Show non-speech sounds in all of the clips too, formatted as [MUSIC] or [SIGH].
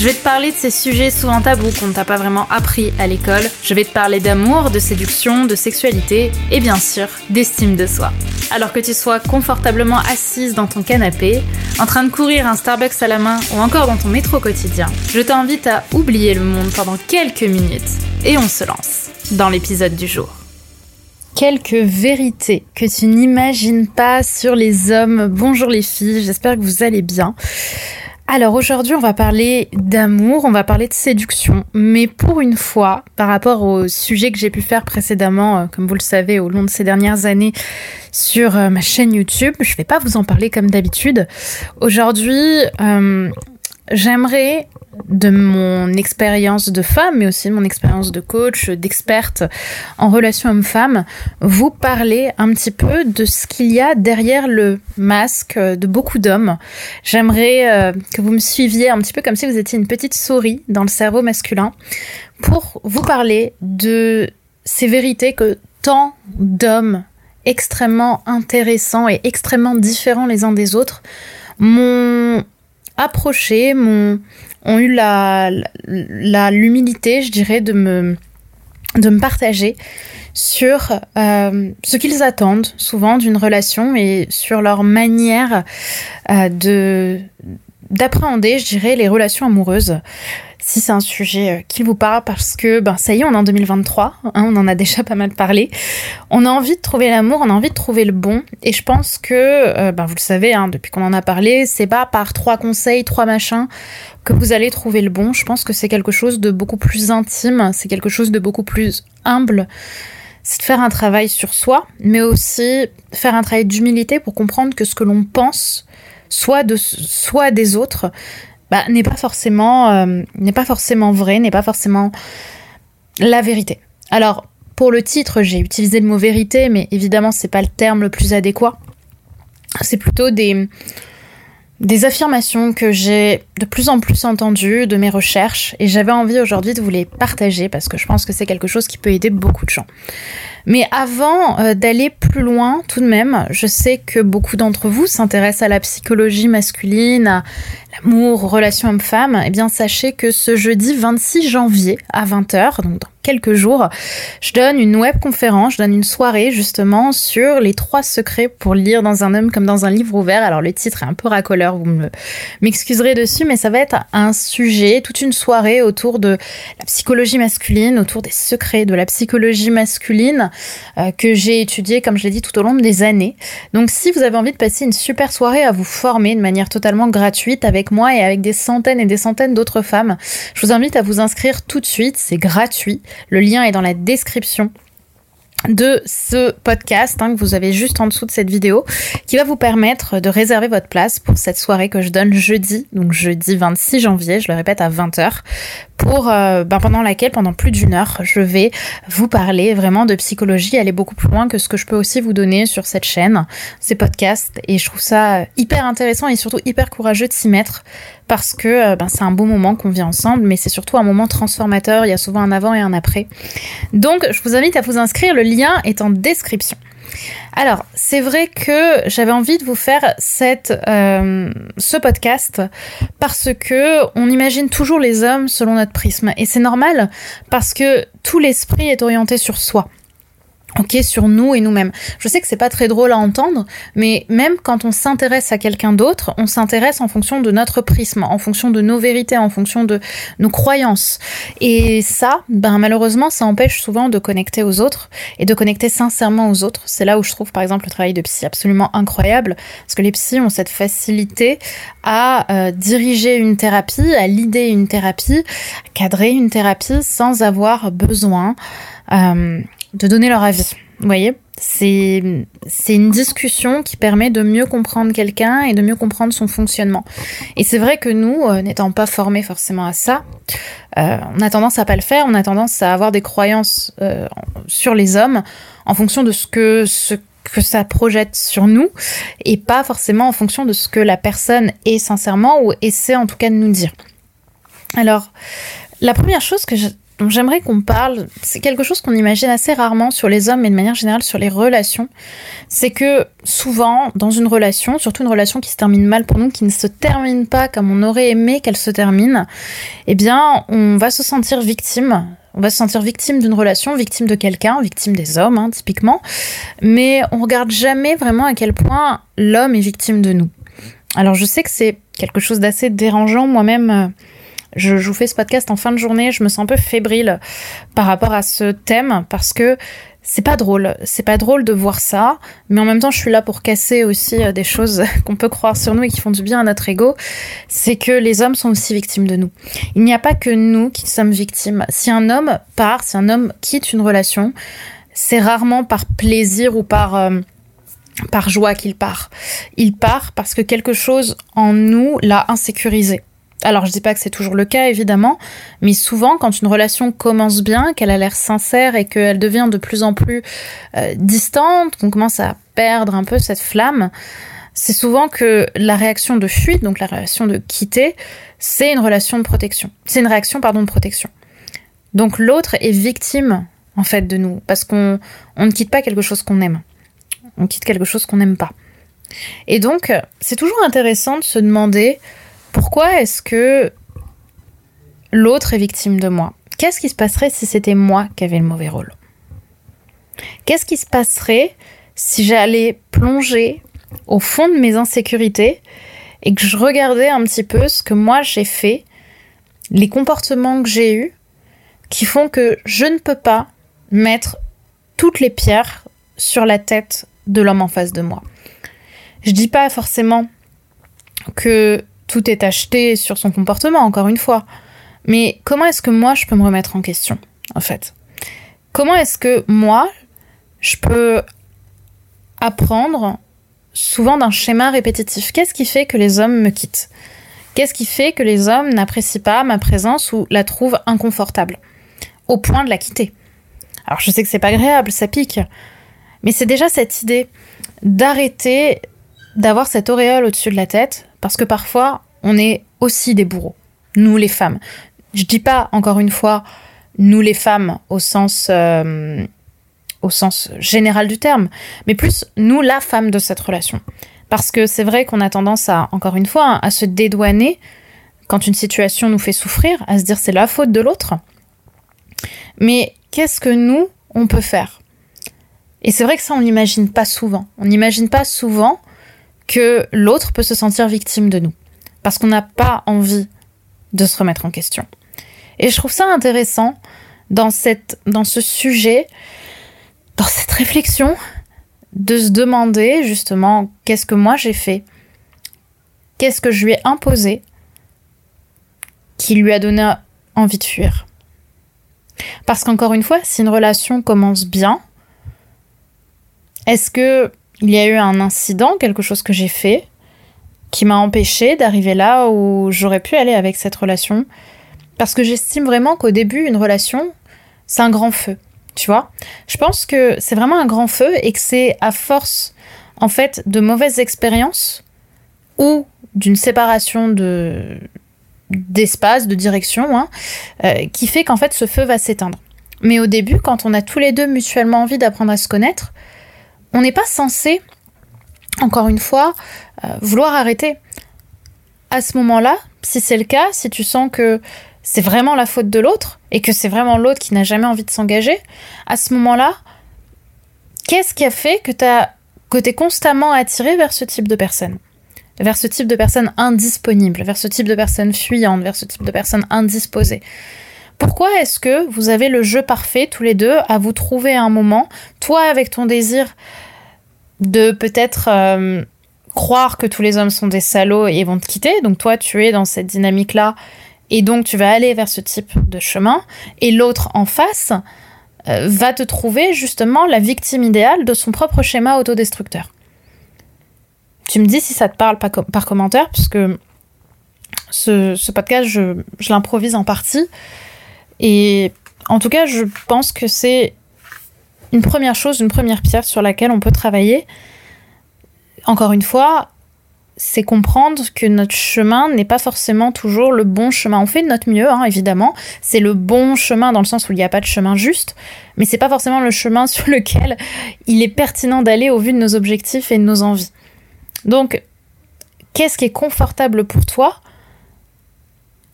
Je vais te parler de ces sujets souvent tabous qu'on ne t'a pas vraiment appris à l'école. Je vais te parler d'amour, de séduction, de sexualité et bien sûr d'estime de soi. Alors que tu sois confortablement assise dans ton canapé, en train de courir un Starbucks à la main ou encore dans ton métro quotidien, je t'invite à oublier le monde pendant quelques minutes et on se lance dans l'épisode du jour quelques vérités que tu n'imagines pas sur les hommes. Bonjour les filles, j'espère que vous allez bien. Alors aujourd'hui, on va parler d'amour, on va parler de séduction, mais pour une fois, par rapport au sujet que j'ai pu faire précédemment, euh, comme vous le savez, au long de ces dernières années sur euh, ma chaîne YouTube, je vais pas vous en parler comme d'habitude. Aujourd'hui, euh, j'aimerais de mon expérience de femme, mais aussi de mon expérience de coach, d'experte en relations hommes-femmes, vous parler un petit peu de ce qu'il y a derrière le masque de beaucoup d'hommes. J'aimerais euh, que vous me suiviez un petit peu comme si vous étiez une petite souris dans le cerveau masculin pour vous parler de ces vérités que tant d'hommes extrêmement intéressants et extrêmement différents les uns des autres m'ont approché, m'ont ont eu la, l'humilité, je dirais, de me, de me partager sur euh, ce qu'ils attendent souvent d'une relation et sur leur manière euh, de d'appréhender, je dirais, les relations amoureuses si c'est un sujet euh, qui vous parle parce que ben ça y est, on est en 2023, hein, on en a déjà pas mal parlé. On a envie de trouver l'amour, on a envie de trouver le bon et je pense que euh, ben vous le savez hein, depuis qu'on en a parlé, c'est pas par trois conseils, trois machins que vous allez trouver le bon. Je pense que c'est quelque chose de beaucoup plus intime, c'est quelque chose de beaucoup plus humble. C'est de faire un travail sur soi, mais aussi faire un travail d'humilité pour comprendre que ce que l'on pense, soit de soit des autres, bah, n'est pas forcément euh, n'est pas forcément vrai, n'est pas forcément la vérité. Alors pour le titre, j'ai utilisé le mot vérité, mais évidemment c'est pas le terme le plus adéquat. C'est plutôt des des affirmations que j'ai de plus en plus entendues de mes recherches et j'avais envie aujourd'hui de vous les partager parce que je pense que c'est quelque chose qui peut aider beaucoup de gens. Mais avant euh, d'aller plus loin, tout de même, je sais que beaucoup d'entre vous s'intéressent à la psychologie masculine, à l'amour, aux relations hommes-femmes. Eh bien, sachez que ce jeudi 26 janvier à 20h, donc dans quelques jours, je donne une web conférence, je donne une soirée justement sur les trois secrets pour lire dans un homme comme dans un livre ouvert. Alors le titre est un peu racoleur, vous m'excuserez dessus, mais ça va être un sujet, toute une soirée autour de la psychologie masculine, autour des secrets de la psychologie masculine euh, que j'ai étudié, comme je l'ai dit, tout au long des années. Donc si vous avez envie de passer une super soirée à vous former de manière totalement gratuite avec moi et avec des centaines et des centaines d'autres femmes, je vous invite à vous inscrire tout de suite, c'est gratuit. Le lien est dans la description de ce podcast hein, que vous avez juste en dessous de cette vidéo qui va vous permettre de réserver votre place pour cette soirée que je donne jeudi, donc jeudi 26 janvier, je le répète à 20h, pour euh, ben, pendant laquelle pendant plus d'une heure je vais vous parler vraiment de psychologie, aller beaucoup plus loin que ce que je peux aussi vous donner sur cette chaîne, ces podcasts et je trouve ça hyper intéressant et surtout hyper courageux de s'y mettre parce que euh, ben, c'est un beau moment qu'on vit ensemble, mais c'est surtout un moment transformateur. Il y a souvent un avant et un après. Donc, je vous invite à vous inscrire. Le lien est en description. Alors, c'est vrai que j'avais envie de vous faire euh, ce podcast parce que on imagine toujours les hommes selon notre prisme. Et c'est normal parce que tout l'esprit est orienté sur soi ok sur nous et nous-mêmes. Je sais que c'est pas très drôle à entendre, mais même quand on s'intéresse à quelqu'un d'autre, on s'intéresse en fonction de notre prisme, en fonction de nos vérités, en fonction de nos croyances. Et ça, ben malheureusement, ça empêche souvent de connecter aux autres et de connecter sincèrement aux autres. C'est là où je trouve par exemple le travail de psy absolument incroyable, parce que les psys ont cette facilité à euh, diriger une thérapie, à l'idée une thérapie, à cadrer une thérapie sans avoir besoin euh, de donner leur avis. Vous voyez C'est une discussion qui permet de mieux comprendre quelqu'un et de mieux comprendre son fonctionnement. Et c'est vrai que nous, euh, n'étant pas formés forcément à ça, euh, on a tendance à pas le faire, on a tendance à avoir des croyances sur les hommes en fonction de ce que, ce que ça projette sur nous et pas forcément en fonction de ce que la personne est sincèrement ou essaie en tout cas de nous dire. Alors, la première chose que j'aimerais qu'on parle, c'est quelque chose qu'on imagine assez rarement sur les hommes et de manière générale sur les relations. C'est que souvent, dans une relation, surtout une relation qui se termine mal pour nous, qui ne se termine pas comme on aurait aimé qu'elle se termine, eh bien, on va se sentir victime. On va se sentir victime d'une relation, victime de quelqu'un, victime des hommes, hein, typiquement. Mais on regarde jamais vraiment à quel point l'homme est victime de nous. Alors, je sais que c'est quelque chose d'assez dérangeant. Moi-même, euh, je, vous fais ce podcast en fin de journée, je me sens un peu fébrile par rapport à ce thème parce que c'est pas drôle, c'est pas drôle de voir ça, mais en même temps je suis là pour casser aussi euh, des choses [LAUGHS] qu'on peut croire sur nous et qui font du bien à notre ego, c'est que les hommes sont aussi victimes de nous. Il n'y a pas que nous qui sommes victimes. Si un homme part, si un homme quitte une relation, c'est rarement par plaisir ou par... Euh, par joie qu'il part. Il part parce que quelque chose en nous l'a insécurisé. Alors je dis pas que c'est toujours le cas évidemment, mais souvent quand une relation commence bien, qu'elle a l'air sincère et qu'elle devient de plus en plus euh, distante, qu'on commence à perdre un peu cette flamme, c'est souvent que la réaction de fuite, donc la réaction de quitter, c'est une relation de protection. C'est une réaction pardon de protection. Donc l'autre est victime en fait de nous parce qu'on on ne quitte pas quelque chose qu'on aime. On quitte quelque chose qu'on n'aime pas. Et donc c'est toujours intéressant de se demander pourquoi est-ce que l'autre est victime de moi? Qu'est-ce qui se passerait si c'était moi qui avais le mauvais rôle? Qu'est-ce qui se passerait si j'allais plonger au fond de mes insécurités et que je regardais un petit peu ce que moi j'ai fait, les comportements que j'ai eus, qui font que je ne peux pas mettre toutes les pierres sur la tête de l'homme en face de moi? Je dis pas forcément que tout est acheté sur son comportement, encore une fois. Mais comment est-ce que moi, je peux me remettre en question, en fait? Comment est-ce que moi, je peux apprendre souvent d'un schéma répétitif? Qu'est-ce qui fait que les hommes me quittent? Qu'est-ce qui fait que les hommes n'apprécient pas ma présence ou la trouvent inconfortable Au point de la quitter? Alors je sais que c'est pas agréable, ça pique. Mais c'est déjà cette idée d'arrêter d'avoir cette auréole au-dessus de la tête, parce que parfois, on est aussi des bourreaux, nous les femmes. Je dis pas, encore une fois, nous les femmes au sens, euh, au sens général du terme, mais plus nous la femme de cette relation. Parce que c'est vrai qu'on a tendance à, encore une fois, à se dédouaner quand une situation nous fait souffrir, à se dire c'est la faute de l'autre. Mais qu'est-ce que nous, on peut faire? Et c'est vrai que ça, on n'imagine pas souvent. On n'imagine pas souvent que l'autre peut se sentir victime de nous. Parce qu'on n'a pas envie de se remettre en question. Et je trouve ça intéressant dans, ce sujet, dans cette réflexion, de se demander justement qu'est-ce que moi j'ai fait, qu'est-ce que je lui ai imposé qui lui a donné envie de fuir? Parce qu'encore une fois, si une relation commence bien, est-ce que il y a eu un incident, quelque chose que j'ai fait, qui m'a empêché d'arriver là où j'aurais pu aller avec cette relation. Parce que j'estime vraiment qu'au début, une relation, c'est un grand feu. Tu vois Je pense que c'est vraiment un grand feu et que c'est à force, en fait, de mauvaises expériences ou d'une séparation de d'espace, de direction, hein, euh, qui fait qu'en fait ce feu va s'éteindre. Mais au début, quand on a tous les deux mutuellement envie d'apprendre à se connaître, on n'est pas censé, encore une fois, euh, vouloir arrêter. À ce moment-là, si c'est le cas, si tu sens que c'est vraiment la faute de l'autre et que c'est vraiment l'autre qui n'a jamais envie de s'engager, à ce moment-là, qu'est-ce qui a fait que tu es constamment attiré vers ce type de personne vers ce type de personne indisponible, vers ce type de personne fuyante, vers ce type de personne indisposée. Pourquoi est-ce que vous avez le jeu parfait tous les deux à vous trouver un moment, toi avec ton désir de peut-être euh, croire que tous les hommes sont des salauds et vont te quitter, donc toi tu es dans cette dynamique-là et donc tu vas aller vers ce type de chemin, et l'autre en face euh, va te trouver justement la victime idéale de son propre schéma autodestructeur. Tu me dis si ça te parle par, commentaire, puisque ce, podcast, je, l'improvise en partie. Et en tout cas, je pense que c'est une première chose, une première pierre sur laquelle on peut travailler. Encore une fois, c'est comprendre que notre chemin n'est pas forcément toujours le bon chemin. On fait de notre mieux, hein, évidemment. C'est le bon chemin dans le sens où il n'y a pas de chemin juste, mais c'est pas forcément le chemin [LAUGHS] sur lequel il est pertinent d'aller au vu de nos objectifs et de nos envies. Donc, qu'est-ce qui est confortable pour toi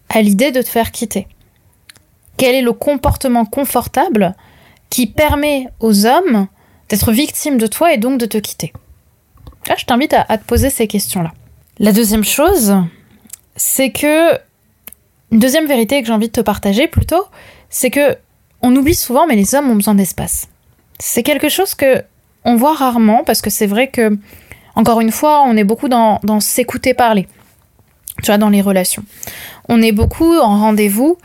à l'idée de te faire quitter? Quel est le comportement confortable qui permet aux hommes d'être victimes de toi et donc de te quitter Là, je t'invite à, te poser ces questions-là. La deuxième chose, c'est que une deuxième vérité que j'ai envie de te partager plutôt, c'est que on oublie souvent, mais les hommes ont besoin d'espace. C'est quelque chose que on voit rarement parce que c'est vrai que, encore une fois, on est beaucoup dans, dans s'écouter parler. Tu vois, dans les relations. On est beaucoup en rendez-vous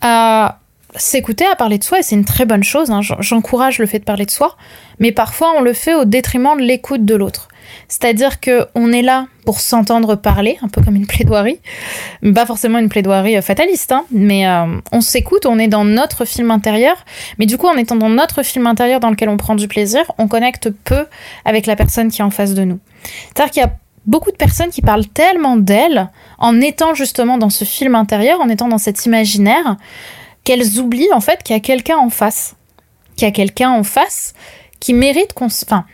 à s'écouter, à parler de soi, et c'est une très bonne chose. Hein. J'encourage le fait de parler de soi, mais parfois on le fait au détriment de l'écoute de l'autre. C'est-à-dire que on est là pour s'entendre parler, un peu comme une plaidoirie, pas forcément une plaidoirie euh, fataliste, hein, mais euh, on s'écoute, on est dans notre film intérieur, mais du coup en étant dans notre film intérieur dans lequel on prend du plaisir, on connecte peu avec la personne qui est en face de nous. C'est-à-dire qu'il y a beaucoup de personnes qui parlent tellement d'elles en étant justement dans ce film intérieur, en étant dans cet imaginaire, qu'elles oublient en fait qu'il y a quelqu'un en face. Qu'il y a quelqu'un en face qui mérite qu'on... Enfin,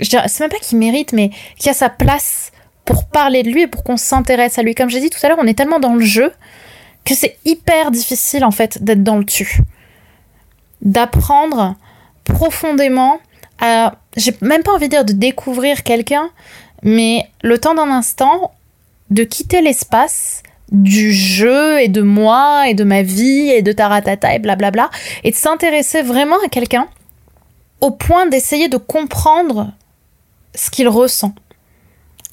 c'est même pas qu'il mérite, mais qui a sa place pour parler de lui et pour qu'on s'intéresse à lui. Comme j'ai dit tout à l'heure, on est tellement dans le jeu que c'est hyper difficile en fait d'être dans le tu. D'apprendre profondément à... J'ai même pas envie de dire de découvrir quelqu'un, mais le temps d'un instant, de quitter l'espace du jeu et de moi et de ma vie et de taratata et blablabla et de s'intéresser vraiment à quelqu'un au point d'essayer de comprendre ce qu'il ressent.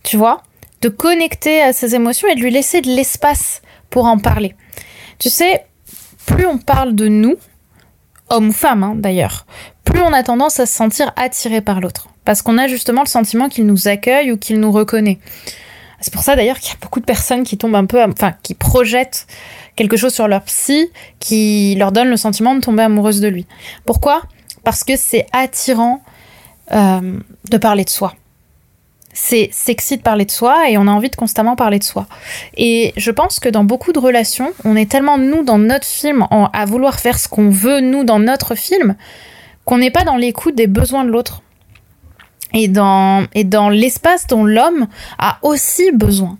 Tu vois? De connecter à ses émotions et de lui laisser de l'espace pour en parler. Tu sais, plus on parle de nous, homme ou femme hein, d'ailleurs, plus on a tendance à se sentir attiré par l'autre. Parce qu'on a justement le sentiment qu'il nous accueille ou qu'il nous reconnaît. C'est pour ça d'ailleurs qu'il y a beaucoup de personnes qui tombent un peu, enfin, qui projettent quelque chose sur leur psy, qui leur donne le sentiment de tomber amoureuse de lui. Pourquoi? Parce que c'est attirant euh, de parler de soi. C'est sexy de parler de soi et on a envie de constamment parler de soi. Et je pense que dans beaucoup de relations, on est tellement nous dans notre film à vouloir faire ce qu'on veut nous dans notre film qu'on n'est pas dans l'écoute des besoins de l'autre et dans, et dans l'espace dont l'homme a aussi besoin.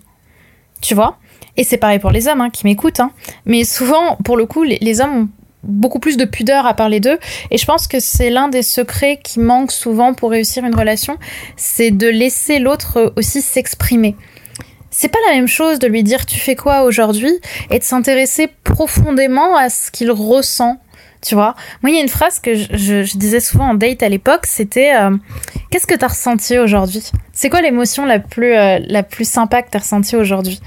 Tu vois? Et c'est pareil pour les hommes hein, qui m'écoutent. Hein. Mais souvent, pour le coup, les, les hommes ont beaucoup plus de pudeur à parler d'eux. Et je pense que c'est l'un des secrets qui manque souvent pour réussir une relation, c'est de laisser l'autre aussi s'exprimer. C'est pas la même chose de lui dire tu fais quoi aujourd'hui? et de s'intéresser profondément à ce qu'il ressent tu vois. Moi, il y a une phrase que je, disais souvent en date à l'époque, c'était euh, Qu'est-ce que tu as ressenti aujourd'hui? C'est quoi l'émotion la plus, euh, la plus sympa que tu as ressentie aujourd'hui?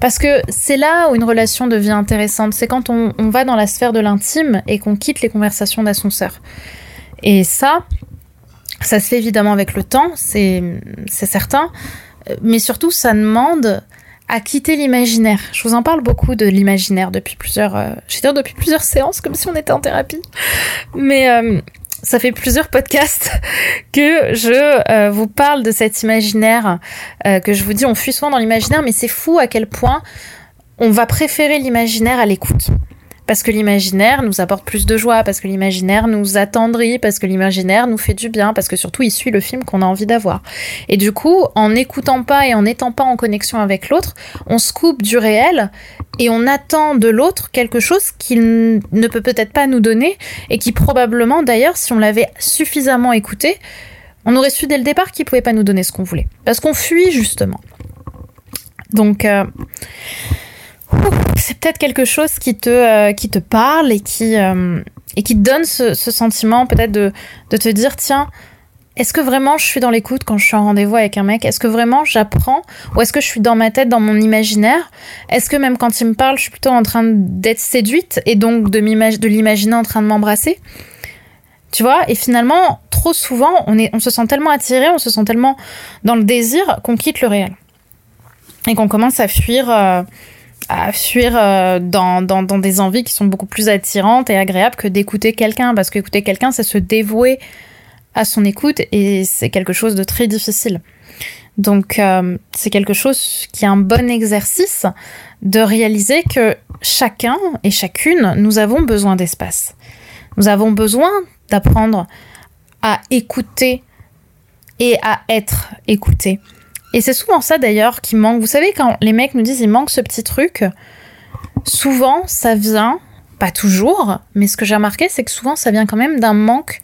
Parce que c'est là où une relation devient intéressante. C'est quand on, on, va dans la sphère de l'intime et qu'on quitte les conversations d'ascenseur. Et ça, ça se fait évidemment avec le temps, c'est certain. Mais surtout, ça demande à quitter l'imaginaire. Je vous en parle beaucoup de l'imaginaire depuis plusieurs, euh, depuis plusieurs séances, comme si on était en thérapie. Mais euh, ça fait plusieurs podcasts [LAUGHS] que je euh, vous parle de cet imaginaire, que je vous dis, on fuit souvent dans l'imaginaire, mais c'est fou à quel point on va préférer l'imaginaire à l'écoute parce que l'imaginaire nous apporte plus de joie, parce que l'imaginaire nous attendrit, parce que l'imaginaire nous fait du bien, parce que surtout il suit le film qu'on a envie d'avoir. Et du coup, en n'écoutant pas et en n'étant pas en connexion avec l'autre, on se coupe du réel et on attend de l'autre quelque chose qu'il ne peut peut-être pas nous donner et qui probablement d'ailleurs, si on l'avait suffisamment écouté, on aurait su dès le départ qu'il pouvait pas nous donner ce qu'on voulait. Parce qu'on fuit justement. Donc... Euh, c'est peut-être quelque chose qui te, euh, qui te parle et qui, euh, et qui te donne ce, sentiment peut-être de, de te dire, tiens, est-ce que vraiment je suis dans l'écoute quand je suis en rendez-vous avec un mec? Est-ce que vraiment j'apprends? Ou est-ce que je suis dans ma tête, dans mon imaginaire? Est-ce que même quand il me parle, je suis plutôt en train d'être séduite et donc de, de l'imaginer en train de m'embrasser? Tu vois, et finalement, trop souvent, on, est, on se sent tellement attiré, on se sent tellement dans le désir qu'on quitte le réel. Et qu'on commence à fuir, euh, à fuir euh, dans, dans, dans, des envies qui sont beaucoup plus attirantes et agréables que d'écouter quelqu'un. Parce qu'écouter quelqu'un, c'est se dévouer à son écoute et c'est quelque chose de très difficile. Donc euh, c'est quelque chose qui est un bon exercice de réaliser que chacun et chacune, nous avons besoin d'espace. Nous avons besoin d'apprendre à écouter et à être écouté. Et c'est souvent ça d'ailleurs qui manque. Vous savez, quand les mecs nous disent il manque ce petit truc, souvent ça vient, pas toujours, mais ce que j'ai remarqué, c'est que souvent ça vient quand même d'un manque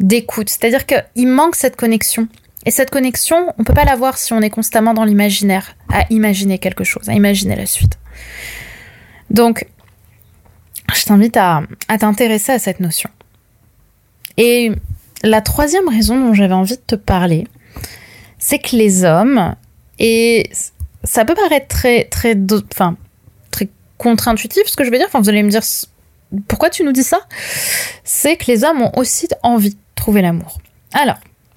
d'écoute. C'est-à-dire qu'il manque cette connexion. Et cette connexion, on peut pas l'avoir si on est constamment dans l'imaginaire, à imaginer quelque chose, à imaginer la suite. Donc, je t'invite à, t'intéresser à cette notion. Et la troisième raison dont j'avais envie de te parler, c'est que les hommes, et ça peut paraître très, très, très contre-intuitif ce que je veux dire, enfin, vous allez me dire pourquoi tu nous dis ça, c'est que les hommes ont aussi envie de trouver l'amour. Alors,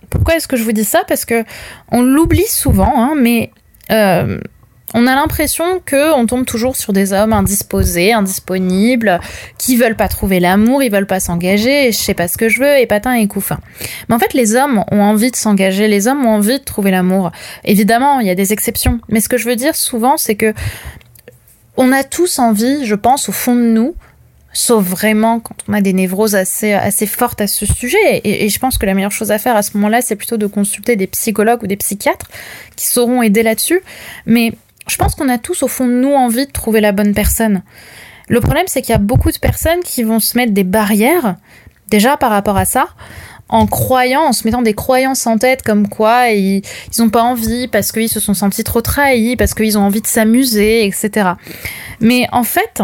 pourquoi est-ce que je vous dis ça? Parce que on l'oublie souvent, hein, mais euh, on a l'impression que on tombe toujours sur des hommes indisposés, indisponibles, qui veulent pas trouver l'amour, ils veulent pas s'engager, je sais pas ce que je veux, et patin et couffin. Mais en fait, les hommes ont envie de s'engager, les hommes ont envie de trouver l'amour. Évidemment, il y a des exceptions, mais ce que je veux dire souvent, c'est que on a tous envie, je pense, au fond de nous, sauf vraiment quand on a des névroses assez, fortes à ce sujet. Et, je pense que la meilleure chose à faire à ce moment-là, c'est plutôt de consulter des psychologues ou des psychiatres qui sauront aider là-dessus. Je pense qu'on a tous au fond de nous envie de trouver la bonne personne. Le problème, c'est qu'il y a beaucoup de personnes qui vont se mettre des barrières, déjà par rapport à ça, en croyant, en se mettant des croyances en tête comme quoi ils n'ont pas envie parce qu'ils se sont sentis trop trahis, parce qu'ils ont envie de s'amuser, etc. Mais en fait,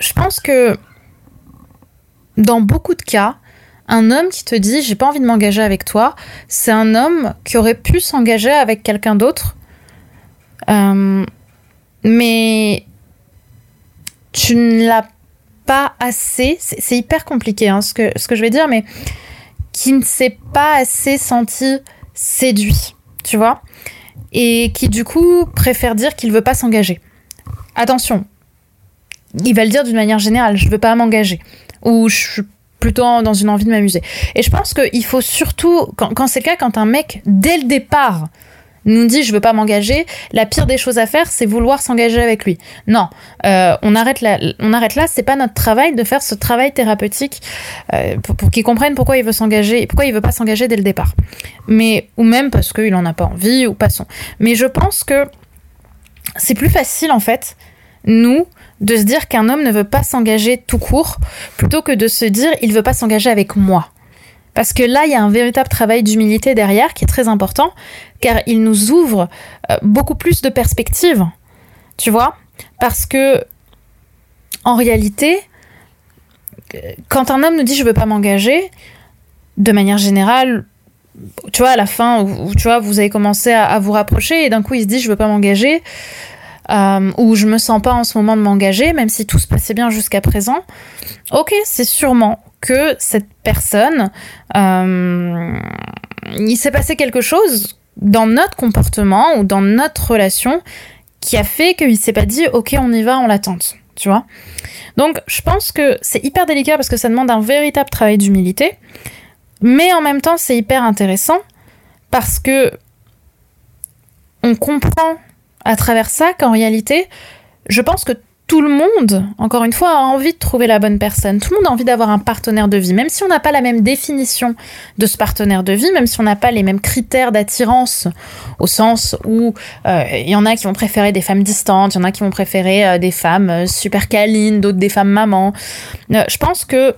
je pense que dans beaucoup de cas, un homme qui te dit j'ai pas envie de m'engager avec toi, c'est un homme qui aurait pu s'engager avec quelqu'un d'autre, euh, mais tu ne l'as pas assez. C'est hyper compliqué hein, ce, que, ce que je vais dire, mais qui ne s'est pas assez senti séduit, tu vois, et qui du coup préfère dire qu'il veut pas s'engager. Attention, il va le dire d'une manière générale, je veux pas m'engager. Ou je suis plutôt dans une envie de m'amuser. Et je pense qu'il faut surtout, quand, c'est le cas, quand un mec, dès le départ, nous dit je veux pas m'engager, la pire des choses à faire, c'est vouloir s'engager avec lui. Non, euh, on arrête là. On arrête là. C'est pas notre travail de faire ce travail thérapeutique euh, pour, pour qu'il comprenne pourquoi il veut s'engager, pourquoi il veut pas s'engager dès le départ. Mais ou même parce qu'il en a pas envie ou passons. Mais je pense que c'est plus facile en fait, nous, de se dire qu'un homme ne veut pas s'engager tout court, plutôt que de se dire il veut pas s'engager avec moi. Parce que là, il y a un véritable travail d'humilité derrière qui est très important, car il nous ouvre euh, beaucoup plus de perspectives. Tu vois Parce que, en réalité, quand un homme nous dit je veux pas m'engager, de manière générale, tu vois, à la fin, où, tu vois, vous avez commencé à, vous rapprocher et d'un coup il se dit je veux pas m'engager, euh, où je me sens pas en ce moment de m'engager, même si tout se passait bien jusqu'à présent, ok, c'est sûrement que cette personne, euh, il s'est passé quelque chose dans notre comportement ou dans notre relation qui a fait qu'il s'est pas dit ok on y va on l'attente tu vois. Donc je pense que c'est hyper délicat parce que ça demande un véritable travail d'humilité mais en même temps c'est hyper intéressant parce que on comprend à travers ça qu'en réalité, je pense que tout le monde, encore une fois, a envie de trouver la bonne personne. Tout le monde a envie d'avoir un partenaire de vie, même si on n'a pas la même définition de ce partenaire de vie, même si on n'a pas les mêmes critères d'attirance, au sens où euh, il y en a qui vont préférer des femmes distantes, il y en a qui vont préférer euh, des femmes euh, super câlines, d'autres des femmes mamans. je pense que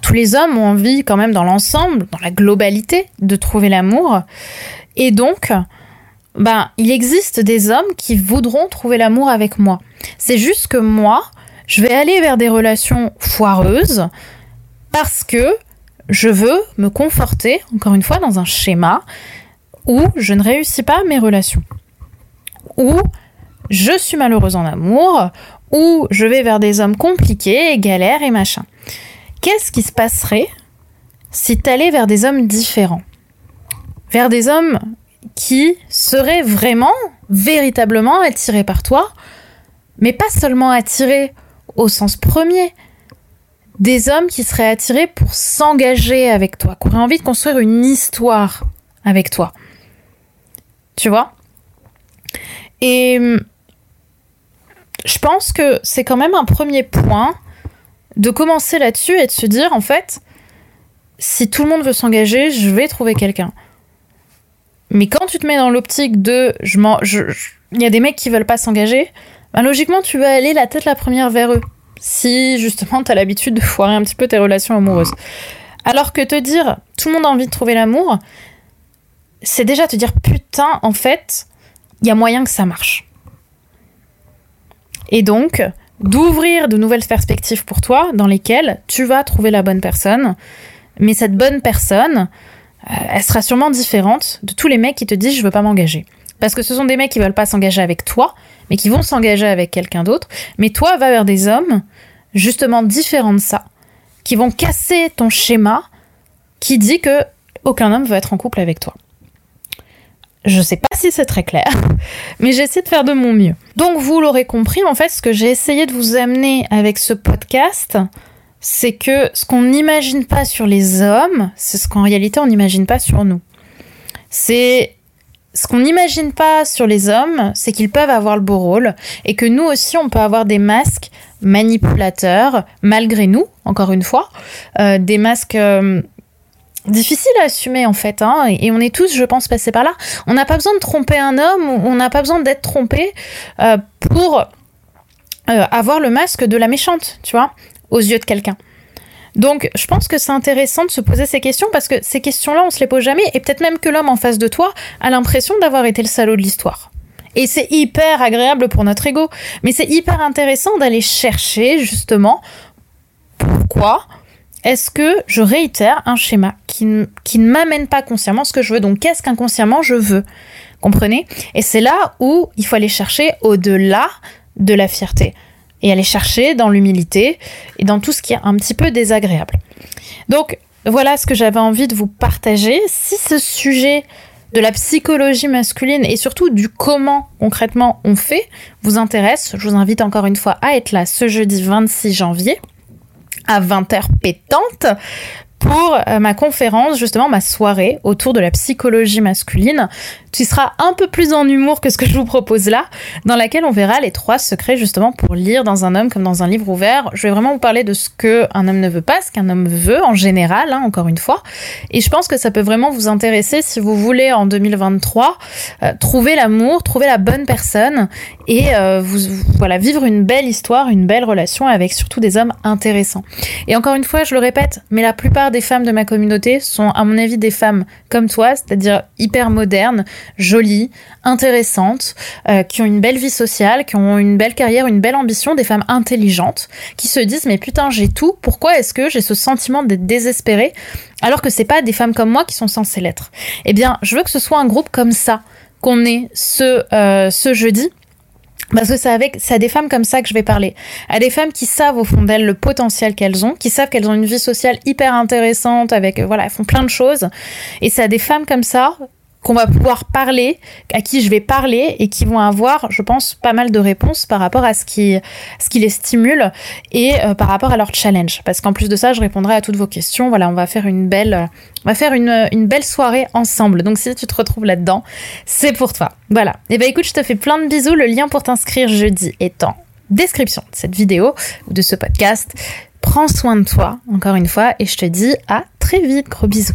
tous les hommes ont envie quand même dans l'ensemble, dans la globalité, de trouver l'amour. Et donc, ben, il existe des hommes qui voudront trouver l'amour avec moi. C'est juste que moi, je vais aller vers des relations foireuses parce que je veux me conforter, encore une fois, dans un schéma où je ne réussis pas mes relations. Où je suis malheureuse en amour, où je vais vers des hommes compliqués et galères et machin. qu'est-ce qui se passerait si tu allais vers des hommes différents? Vers des hommes qui seraient vraiment, véritablement attirés par toi, mais pas seulement attirés au sens premier, des hommes qui seraient attirés pour s'engager avec toi, qui auraient envie de construire une histoire avec toi. Tu vois? Et hum, je pense que c'est quand même un premier point de commencer là-dessus et de se dire, en fait, si tout le monde veut s'engager, je vais trouver quelqu'un. Mais quand tu te mets dans l'optique de je il y a des mecs qui veulent pas s'engager, ben logiquement tu vas aller la tête la première vers eux. Si justement tu as l'habitude de foirer un petit peu tes relations amoureuses. Alors que te dire tout le monde a envie de trouver l'amour, c'est déjà te dire putain en fait, il y a moyen que ça marche. Et donc, d'ouvrir de nouvelles perspectives pour toi dans lesquelles tu vas trouver la bonne personne. Mais cette bonne personne, elle sera sûrement différente de tous les mecs qui te disent je veux pas m'engager. Parce que ce sont des mecs qui veulent pas s'engager avec toi, mais qui vont s'engager avec quelqu'un d'autre. Mais toi, va vers des hommes, justement différents de ça, qui vont casser ton schéma qui dit que aucun homme veut être en couple avec toi. Je sais pas si c'est très clair, [LAUGHS] mais j'essaie de faire de mon mieux. Donc vous l'aurez compris, en fait, ce que j'ai essayé de vous amener avec ce podcast, c'est que ce qu'on n'imagine pas sur les hommes, c'est ce qu'en réalité on n'imagine pas sur nous. C'est ce qu'on n'imagine pas sur les hommes, c'est qu'ils peuvent avoir le beau rôle et que nous aussi on peut avoir des masques manipulateurs malgré nous, encore une fois, euh, des masques euh, difficile à assumer en fait, hein, et on est tous, je pense, passés par là. On n'a pas besoin de tromper un homme, on n'a pas besoin d'être trompé euh, pour avoir le masque de la méchante, tu vois, aux yeux de quelqu'un. Donc, je pense que c'est intéressant de se poser ces questions parce que ces questions-là, on se les pose jamais, et peut-être même que l'homme en face de toi a l'impression d'avoir été le salaud de l'histoire. Et c'est hyper agréable pour notre ego, mais c'est hyper intéressant d'aller chercher justement pourquoi est-ce que je réitère un schéma qui, qui ne m'amène pas consciemment ce que je veux Donc, qu'est-ce qu'inconsciemment je veux? Comprenez? Et c'est là où il faut aller chercher au-delà de la fierté et aller chercher dans l'humilité et dans tout ce qui est un petit peu désagréable. Donc, voilà ce que j'avais envie de vous partager. Si ce sujet de la psychologie masculine et surtout du comment concrètement on fait vous intéresse, je vous invite encore une fois à être là ce jeudi 26 janvier à 20h pétante pour euh, ma conférence, justement ma soirée autour de la psychologie masculine qui sera un peu plus en humour que ce que je vous propose là, dans laquelle on verra les trois secrets justement pour lire dans un homme comme dans un livre ouvert. Je vais vraiment vous parler de ce que un homme ne veut pas, ce qu'un homme veut en général, hein, encore une fois. Et je pense que ça peut vraiment vous intéresser si vous voulez en 2023 euh, trouver l'amour, trouver la bonne personne et euh, voilà vivre une belle histoire, une belle relation avec surtout des hommes intéressants. Et encore une fois, je le répète, mais la plupart des femmes de ma communauté sont à mon avis des femmes comme toi, c'est-à-dire hyper modernes, jolies, intéressantes, euh, qui ont une belle vie sociale, qui ont une belle carrière, une belle ambition, des femmes intelligentes, qui se disent mais putain j'ai tout, pourquoi est-ce que j'ai ce sentiment d'être désespérée alors que c'est pas des femmes comme moi qui sont censées l'être? Eh bien, je veux que ce soit un groupe comme ça qu'on ait ce, euh, ce jeudi parce que c'est avec, c'est à des femmes comme ça que je vais parler. À des femmes qui savent au fond d'elles le potentiel qu'elles ont, qui savent qu'elles ont une vie sociale hyper intéressante avec, euh, voilà, elles font plein de choses. Et c'est à des femmes comme ça qu'on va pouvoir parler, à qui je vais parler et qui vont avoir, je pense, pas mal de réponses par rapport à ce qui, ce qui les stimule et euh, par rapport à leur challenge. Parce qu'en plus de ça, je répondrai à toutes vos questions. Voilà, on va faire une belle, on va faire une, belle soirée ensemble. Donc si tu te retrouves là-dedans, c'est pour toi. Voilà. Et eh ben écoute, je te fais plein de bisous. Le lien pour t'inscrire jeudi est en description de cette vidéo ou de ce podcast. Prends soin de toi, encore une fois, et je te dis à très vite. Gros bisous.